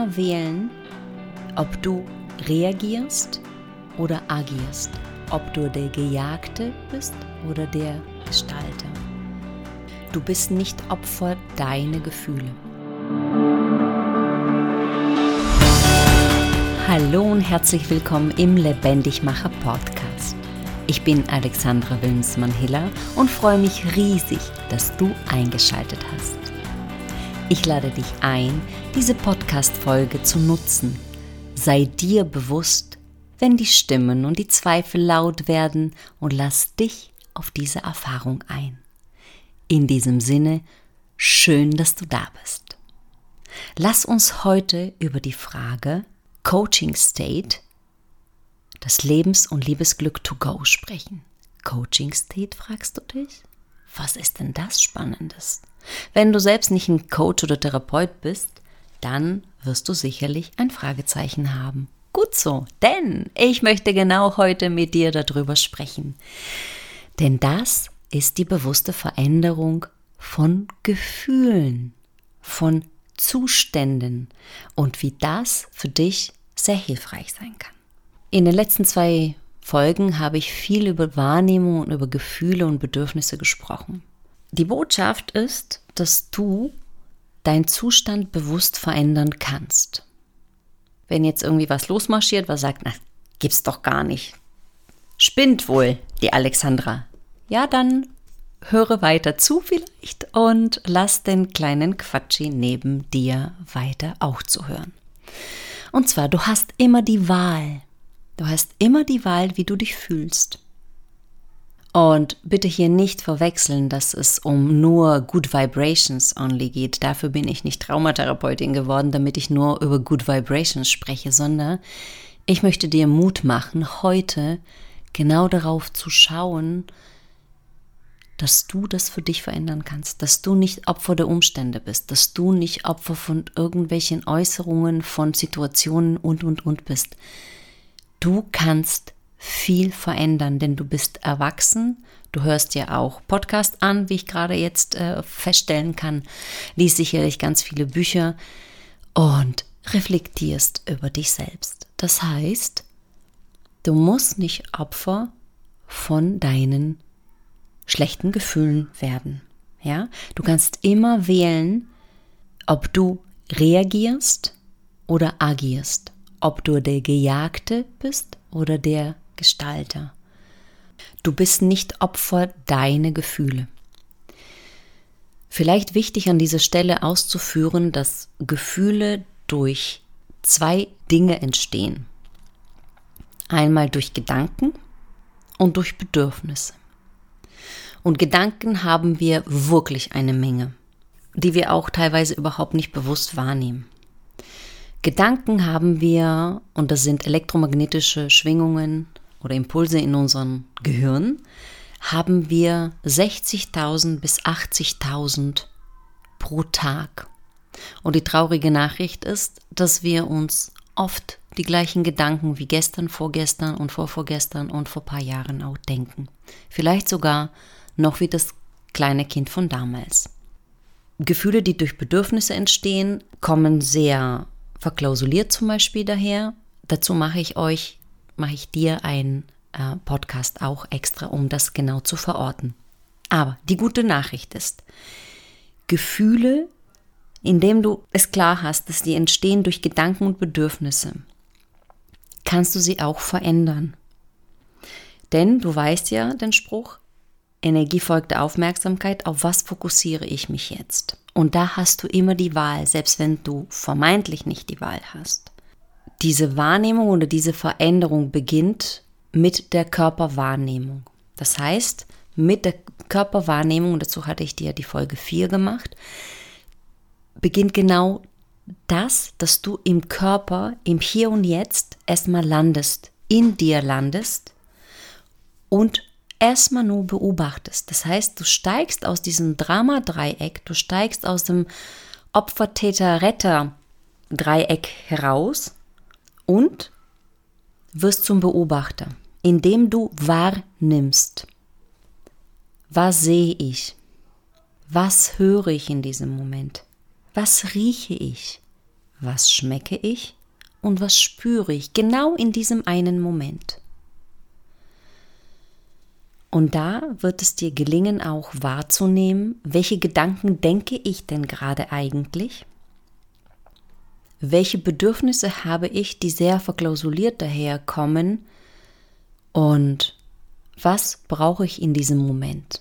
immer wählen, ob du reagierst oder agierst, ob du der Gejagte bist oder der Gestalter. Du bist nicht Opfer deiner Gefühle. Hallo und herzlich willkommen im Lebendigmacher Podcast. Ich bin Alexandra Wilmsmann-Hiller und freue mich riesig, dass du eingeschaltet hast. Ich lade dich ein, diese Podcast-Folge zu nutzen. Sei dir bewusst, wenn die Stimmen und die Zweifel laut werden und lass dich auf diese Erfahrung ein. In diesem Sinne, schön, dass du da bist. Lass uns heute über die Frage Coaching State, das Lebens- und Liebesglück to go sprechen. Coaching State, fragst du dich? Was ist denn das Spannendes? Wenn du selbst nicht ein Coach oder Therapeut bist, dann wirst du sicherlich ein Fragezeichen haben. Gut so, denn ich möchte genau heute mit dir darüber sprechen. Denn das ist die bewusste Veränderung von Gefühlen, von Zuständen und wie das für dich sehr hilfreich sein kann. In den letzten zwei Folgen habe ich viel über Wahrnehmung und über Gefühle und Bedürfnisse gesprochen. Die Botschaft ist, dass du deinen Zustand bewusst verändern kannst. Wenn jetzt irgendwie was losmarschiert, was sagt, na, gibt's doch gar nicht. Spinnt wohl die Alexandra. Ja, dann höre weiter zu vielleicht und lass den kleinen Quatschi neben dir weiter auch zu hören. Und zwar, du hast immer die Wahl. Du hast immer die Wahl, wie du dich fühlst. Und bitte hier nicht verwechseln, dass es um nur Good Vibrations only geht. Dafür bin ich nicht Traumatherapeutin geworden, damit ich nur über Good Vibrations spreche, sondern ich möchte dir Mut machen, heute genau darauf zu schauen, dass du das für dich verändern kannst, dass du nicht Opfer der Umstände bist, dass du nicht Opfer von irgendwelchen Äußerungen, von Situationen und, und, und bist. Du kannst viel verändern, denn du bist erwachsen. Du hörst ja auch Podcast an, wie ich gerade jetzt äh, feststellen kann, liest sicherlich ganz viele Bücher und reflektierst über dich selbst. Das heißt, du musst nicht Opfer von deinen schlechten Gefühlen werden. Ja, du kannst immer wählen, ob du reagierst oder agierst, ob du der Gejagte bist oder der Gestalter. Du bist nicht Opfer deiner Gefühle. Vielleicht wichtig an dieser Stelle auszuführen, dass Gefühle durch zwei Dinge entstehen. Einmal durch Gedanken und durch Bedürfnisse. Und Gedanken haben wir wirklich eine Menge, die wir auch teilweise überhaupt nicht bewusst wahrnehmen. Gedanken haben wir, und das sind elektromagnetische Schwingungen, oder Impulse in unserem Gehirn, haben wir 60.000 bis 80.000 pro Tag. Und die traurige Nachricht ist, dass wir uns oft die gleichen Gedanken wie gestern, vorgestern und vorvorgestern und vor paar Jahren auch denken. Vielleicht sogar noch wie das kleine Kind von damals. Gefühle, die durch Bedürfnisse entstehen, kommen sehr verklausuliert zum Beispiel daher. Dazu mache ich euch mache ich dir einen äh, Podcast auch extra, um das genau zu verorten. Aber die gute Nachricht ist, Gefühle, indem du es klar hast, dass die entstehen durch Gedanken und Bedürfnisse, kannst du sie auch verändern. Denn du weißt ja den Spruch, Energie folgt der Aufmerksamkeit, auf was fokussiere ich mich jetzt? Und da hast du immer die Wahl, selbst wenn du vermeintlich nicht die Wahl hast. Diese Wahrnehmung oder diese Veränderung beginnt mit der Körperwahrnehmung. Das heißt, mit der Körperwahrnehmung, dazu hatte ich dir die Folge 4 gemacht, beginnt genau das, dass du im Körper, im Hier und Jetzt erstmal landest, in dir landest und erstmal nur beobachtest. Das heißt, du steigst aus diesem Drama-Dreieck, du steigst aus dem Opfer-Täter-Retter-Dreieck heraus und wirst zum Beobachter, indem du wahrnimmst. Was sehe ich? Was höre ich in diesem Moment? Was rieche ich? was schmecke ich und was spüre ich genau in diesem einen Moment. Und da wird es dir gelingen, auch wahrzunehmen, welche Gedanken denke ich denn gerade eigentlich? Welche Bedürfnisse habe ich, die sehr verklausuliert daherkommen? Und was brauche ich in diesem Moment?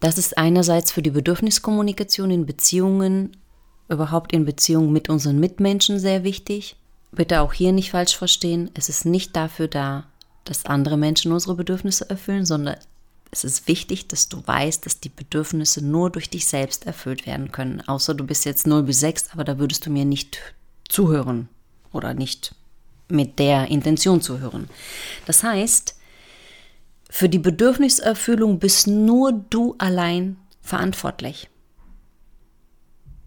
Das ist einerseits für die Bedürfniskommunikation in Beziehungen, überhaupt in Beziehungen mit unseren Mitmenschen sehr wichtig. Bitte auch hier nicht falsch verstehen. Es ist nicht dafür da, dass andere Menschen unsere Bedürfnisse erfüllen, sondern es ist wichtig, dass du weißt, dass die Bedürfnisse nur durch dich selbst erfüllt werden können. Außer du bist jetzt 0 bis 6, aber da würdest du mir nicht zuhören oder nicht mit der Intention zuhören. Das heißt, für die Bedürfniserfüllung bist nur du allein verantwortlich.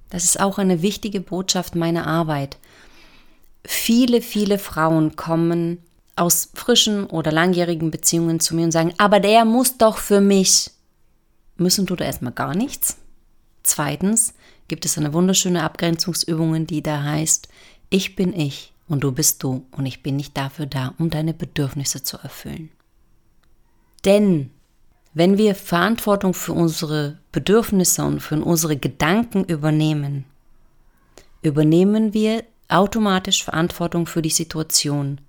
Das ist auch eine wichtige Botschaft meiner Arbeit. Viele, viele Frauen kommen aus frischen oder langjährigen Beziehungen zu mir und sagen, aber der muss doch für mich. Müssen tut er erstmal gar nichts. Zweitens gibt es eine wunderschöne Abgrenzungsübung, die da heißt, ich bin ich und du bist du und ich bin nicht dafür da, um deine Bedürfnisse zu erfüllen. Denn wenn wir Verantwortung für unsere Bedürfnisse und für unsere Gedanken übernehmen, übernehmen wir automatisch Verantwortung für die Situation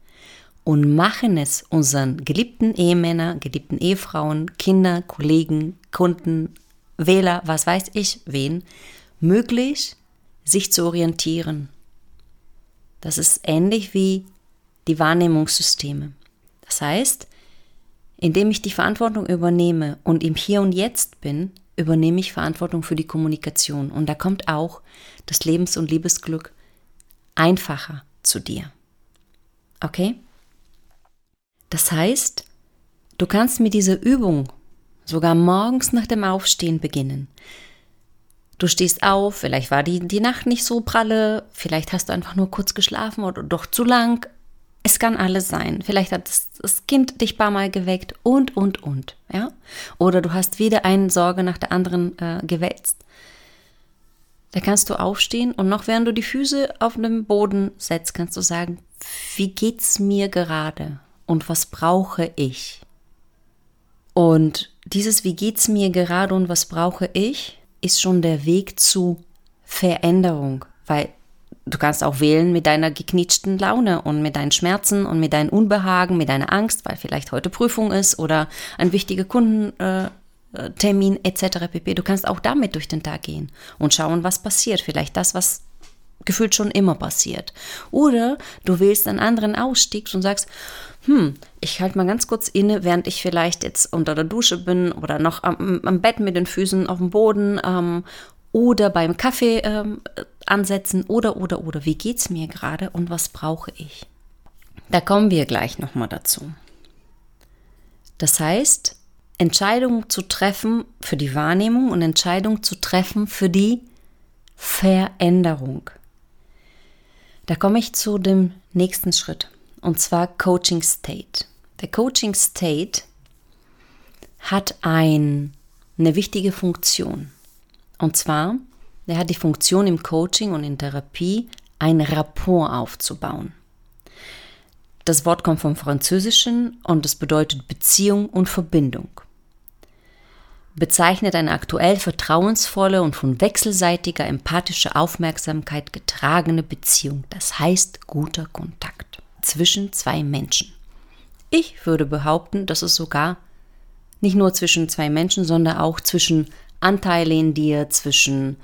und machen es unseren geliebten Ehemänner, geliebten Ehefrauen, Kinder, Kollegen, Kunden, Wähler, was weiß ich wen, möglich, sich zu orientieren. Das ist ähnlich wie die Wahrnehmungssysteme. Das heißt, indem ich die Verantwortung übernehme und im Hier und Jetzt bin, übernehme ich Verantwortung für die Kommunikation. Und da kommt auch das Lebens- und Liebesglück einfacher zu dir. Okay? Das heißt, du kannst mit dieser Übung sogar morgens nach dem Aufstehen beginnen. Du stehst auf, vielleicht war die, die Nacht nicht so pralle, vielleicht hast du einfach nur kurz geschlafen oder doch zu lang. Es kann alles sein. Vielleicht hat das, Kind dich paar Mal geweckt und, und, und. Ja? Oder du hast wieder eine Sorge nach der anderen äh, gewälzt. Da kannst du aufstehen und noch während du die Füße auf dem Boden setzt, kannst du sagen, wie geht's mir gerade? und was brauche ich? Und dieses Wie geht's mir gerade und was brauche ich, ist schon der Weg zu Veränderung, weil du kannst auch wählen mit deiner geknitschten Laune und mit deinen Schmerzen und mit deinem Unbehagen, mit deiner Angst, weil vielleicht heute Prüfung ist oder ein wichtiger Kundentermin äh, etc. pp. Du kannst auch damit durch den Tag gehen und schauen, was passiert. Vielleicht das, was gefühlt schon immer passiert. Oder du wählst einen anderen Ausstieg und sagst, hm, ich halte mal ganz kurz inne, während ich vielleicht jetzt unter der Dusche bin oder noch am, am Bett mit den Füßen auf dem Boden ähm, oder beim Kaffee ähm, ansetzen oder, oder, oder, wie geht's mir gerade und was brauche ich? Da kommen wir gleich nochmal dazu. Das heißt, Entscheidungen zu treffen für die Wahrnehmung und Entscheidungen zu treffen für die Veränderung. Da komme ich zu dem nächsten Schritt und zwar Coaching State. Der Coaching State hat ein, eine wichtige Funktion. Und zwar, er hat die Funktion im Coaching und in Therapie, ein Rapport aufzubauen. Das Wort kommt vom Französischen und es bedeutet Beziehung und Verbindung. Bezeichnet eine aktuell vertrauensvolle und von wechselseitiger empathischer Aufmerksamkeit getragene Beziehung, das heißt guter Kontakt zwischen zwei Menschen. Ich würde behaupten, dass es sogar nicht nur zwischen zwei Menschen, sondern auch zwischen Anteile in dir, zwischen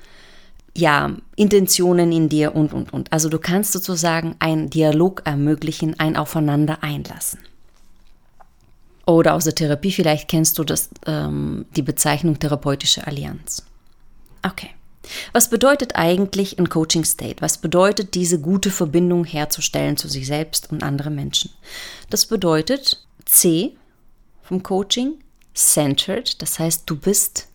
ja, Intentionen in dir und, und, und. Also du kannst sozusagen einen Dialog ermöglichen, ein Aufeinander einlassen. Oder aus der Therapie, vielleicht kennst du das, ähm, die Bezeichnung therapeutische Allianz. Okay. Was bedeutet eigentlich ein Coaching State? Was bedeutet diese gute Verbindung herzustellen zu sich selbst und anderen Menschen? Das bedeutet C vom Coaching, centered, das heißt, du bist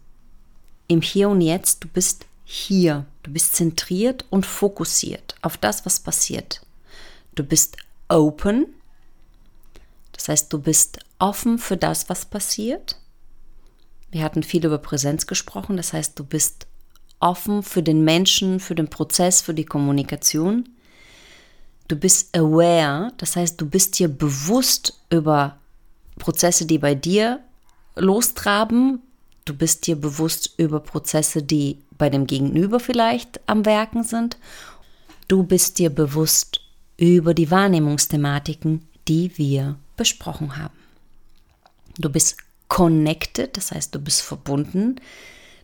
im Hier und Jetzt, du bist hier, du bist zentriert und fokussiert auf das, was passiert. Du bist open, das heißt, du bist offen für das, was passiert. Wir hatten viel über Präsenz gesprochen, das heißt, du bist offen für den Menschen, für den Prozess, für die Kommunikation. du bist aware, das heißt, du bist dir bewusst über Prozesse, die bei dir lostraben. Du bist dir bewusst über Prozesse, die bei dem Gegenüber vielleicht am Werken sind. Du bist dir bewusst über die Wahrnehmungsthematiken, die wir besprochen haben. Du bist connected, das heißt, du bist verbunden,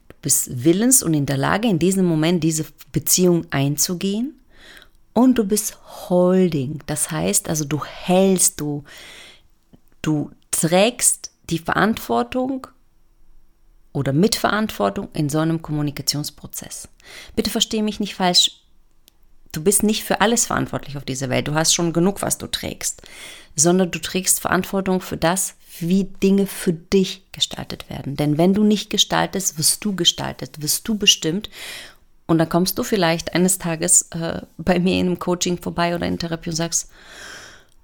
du bist willens und in der Lage, in diesem Moment diese Beziehung einzugehen. Und du bist holding, das heißt, also du hältst, du, du trägst die Verantwortung oder Mitverantwortung in so einem Kommunikationsprozess. Bitte verstehe mich nicht falsch. Du bist nicht für alles verantwortlich auf dieser Welt. Du hast schon genug, was du trägst, sondern du trägst Verantwortung für das, wie Dinge für dich gestaltet werden. Denn wenn du nicht gestaltest, wirst du gestaltet, wirst du bestimmt. Und dann kommst du vielleicht eines Tages äh, bei mir in einem Coaching vorbei oder in Therapie und sagst,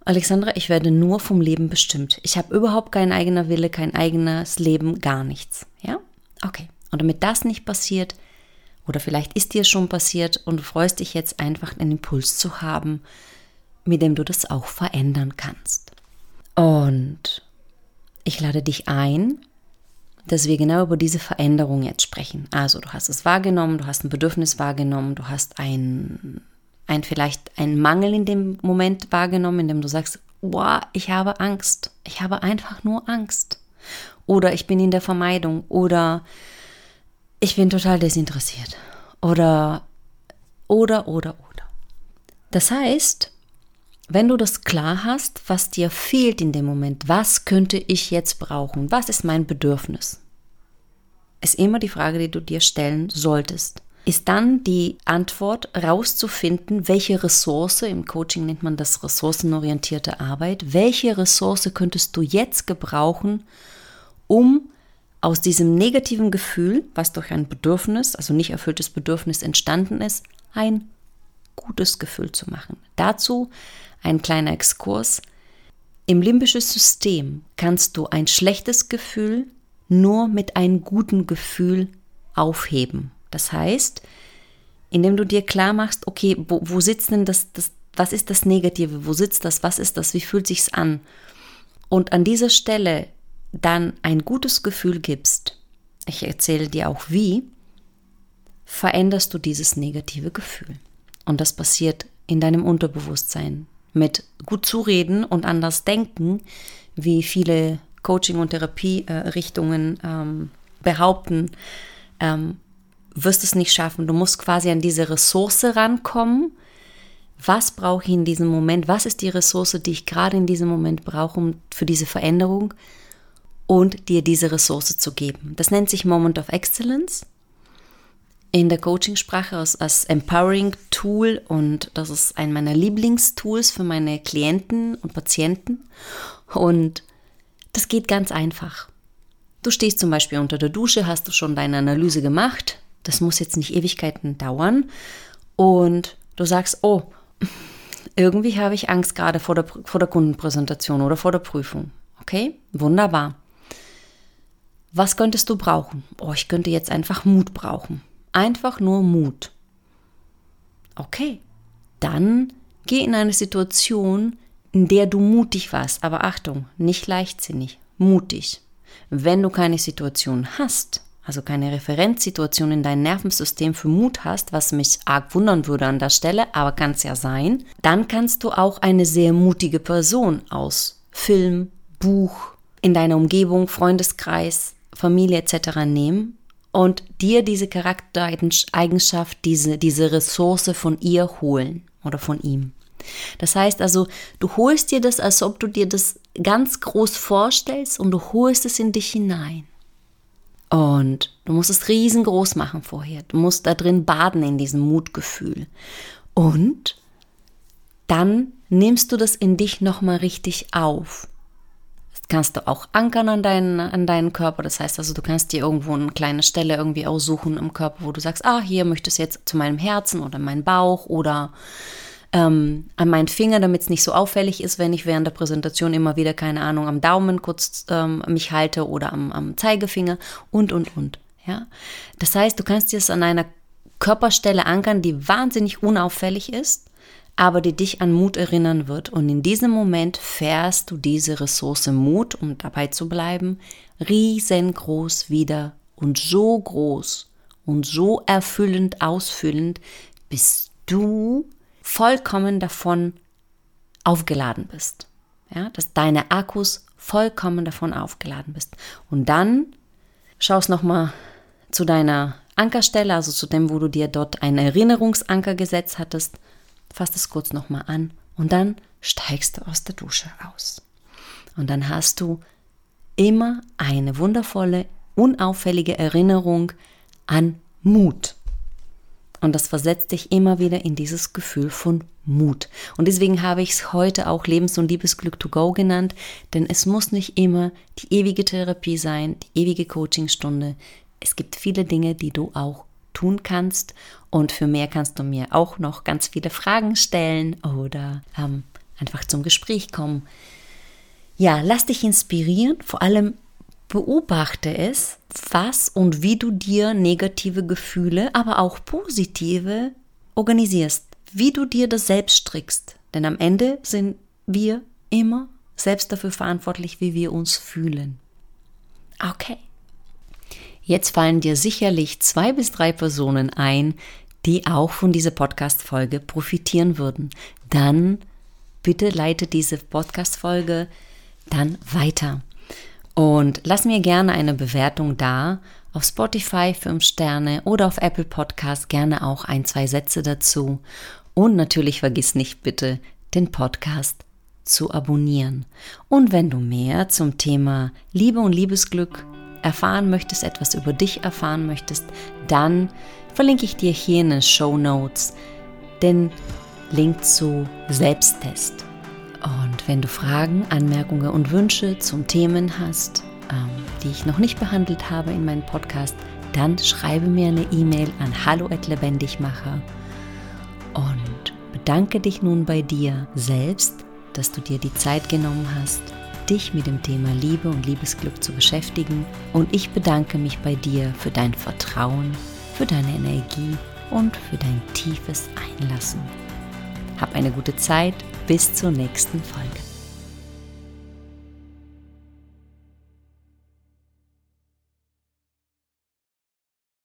Alexandra, ich werde nur vom Leben bestimmt. Ich habe überhaupt keinen eigenen Wille, kein eigenes Leben, gar nichts. Ja? Okay. Und damit das nicht passiert, oder vielleicht ist dir schon passiert und du freust dich jetzt einfach einen Impuls zu haben, mit dem du das auch verändern kannst. Und ich lade dich ein, dass wir genau über diese Veränderung jetzt sprechen. Also du hast es wahrgenommen, du hast ein Bedürfnis wahrgenommen, du hast ein, ein vielleicht einen Mangel in dem Moment wahrgenommen, in dem du sagst, boah, ich habe Angst, ich habe einfach nur Angst. Oder ich bin in der Vermeidung oder ich bin total desinteressiert. Oder, oder, oder, oder. Das heißt, wenn du das klar hast, was dir fehlt in dem Moment, was könnte ich jetzt brauchen, was ist mein Bedürfnis, ist immer die Frage, die du dir stellen solltest. Ist dann die Antwort rauszufinden, welche Ressource, im Coaching nennt man das ressourcenorientierte Arbeit, welche Ressource könntest du jetzt gebrauchen, um aus diesem negativen Gefühl, was durch ein Bedürfnis, also nicht erfülltes Bedürfnis entstanden ist, ein gutes Gefühl zu machen. Dazu ein kleiner Exkurs. Im limbischen System kannst du ein schlechtes Gefühl nur mit einem guten Gefühl aufheben. Das heißt, indem du dir klar machst, okay, wo, wo sitzt denn das, das, was ist das Negative, wo sitzt das, was ist das, wie fühlt sich's an? Und an dieser Stelle dann ein gutes Gefühl gibst, ich erzähle dir auch wie, veränderst du dieses negative Gefühl. Und das passiert in deinem Unterbewusstsein mit gut zureden und anders denken, wie viele Coaching- und Therapierichtungen ähm, behaupten, ähm, wirst es nicht schaffen. Du musst quasi an diese Ressource rankommen. Was brauche ich in diesem Moment? Was ist die Ressource, die ich gerade in diesem Moment brauche um, für diese Veränderung? Und dir diese Ressource zu geben. Das nennt sich Moment of Excellence in der Coachingsprache als, als Empowering Tool und das ist ein meiner Lieblingstools für meine Klienten und Patienten. Und das geht ganz einfach. Du stehst zum Beispiel unter der Dusche, hast du schon deine Analyse gemacht. Das muss jetzt nicht Ewigkeiten dauern. Und du sagst, oh, irgendwie habe ich Angst gerade vor der, vor der Kundenpräsentation oder vor der Prüfung. Okay, wunderbar. Was könntest du brauchen? Oh, ich könnte jetzt einfach Mut brauchen. Einfach nur Mut. Okay, dann geh in eine Situation, in der du mutig warst. Aber Achtung, nicht leichtsinnig, mutig. Wenn du keine Situation hast, also keine Referenzsituation in deinem Nervensystem für Mut hast, was mich arg wundern würde an der Stelle, aber kann es ja sein, dann kannst du auch eine sehr mutige Person aus Film, Buch, in deiner Umgebung, Freundeskreis, Familie etc. nehmen und dir diese Charaktereigenschaft, diese, diese Ressource von ihr holen oder von ihm. Das heißt also, du holst dir das, als ob du dir das ganz groß vorstellst und du holst es in dich hinein. Und du musst es riesengroß machen vorher. Du musst da drin baden in diesem Mutgefühl. Und dann nimmst du das in dich nochmal richtig auf kannst du auch ankern an deinen, an deinen Körper. Das heißt also, du kannst dir irgendwo eine kleine Stelle irgendwie aussuchen im Körper, wo du sagst, ah, hier möchtest du jetzt zu meinem Herzen oder meinen Bauch oder ähm, an meinen Finger, damit es nicht so auffällig ist, wenn ich während der Präsentation immer wieder, keine Ahnung, am Daumen kurz ähm, mich halte oder am, am Zeigefinger und, und, und. Ja? Das heißt, du kannst dir es an einer Körperstelle ankern, die wahnsinnig unauffällig ist, aber die dich an Mut erinnern wird. Und in diesem Moment fährst du diese Ressource Mut, um dabei zu bleiben, riesengroß wieder und so groß und so erfüllend, ausfüllend, bis du vollkommen davon aufgeladen bist. Ja, dass deine Akkus vollkommen davon aufgeladen bist. Und dann schaust nochmal zu deiner Ankerstelle, also zu dem, wo du dir dort einen Erinnerungsanker gesetzt hattest, fass das kurz nochmal an und dann steigst du aus der Dusche aus. Und dann hast du immer eine wundervolle, unauffällige Erinnerung an Mut. Und das versetzt dich immer wieder in dieses Gefühl von Mut. Und deswegen habe ich es heute auch Lebens- und Liebesglück to go genannt, denn es muss nicht immer die ewige Therapie sein, die ewige Coachingstunde. Es gibt viele Dinge, die du auch tun kannst. Und für mehr kannst du mir auch noch ganz viele Fragen stellen oder ähm, einfach zum Gespräch kommen. Ja, lass dich inspirieren, vor allem beobachte es, was und wie du dir negative Gefühle, aber auch positive organisierst, wie du dir das selbst strickst. Denn am Ende sind wir immer selbst dafür verantwortlich, wie wir uns fühlen. Okay. Jetzt fallen dir sicherlich zwei bis drei Personen ein, die auch von dieser Podcast-Folge profitieren würden. Dann bitte leite diese Podcast-Folge dann weiter. Und lass mir gerne eine Bewertung da. Auf Spotify 5 Sterne oder auf Apple Podcast gerne auch ein, zwei Sätze dazu. Und natürlich vergiss nicht bitte, den Podcast zu abonnieren. Und wenn du mehr zum Thema Liebe und Liebesglück erfahren möchtest, etwas über dich erfahren möchtest, dann verlinke ich dir hier in den Show Notes den Link zu Selbsttest. Und wenn du Fragen, Anmerkungen und Wünsche zum Themen hast, ähm, die ich noch nicht behandelt habe in meinem Podcast, dann schreibe mir eine E-Mail an hallo@lebendigmacher und bedanke dich nun bei dir selbst, dass du dir die Zeit genommen hast dich mit dem Thema Liebe und Liebesglück zu beschäftigen und ich bedanke mich bei dir für dein Vertrauen, für deine Energie und für dein tiefes Einlassen. Hab eine gute Zeit, bis zur nächsten Folge.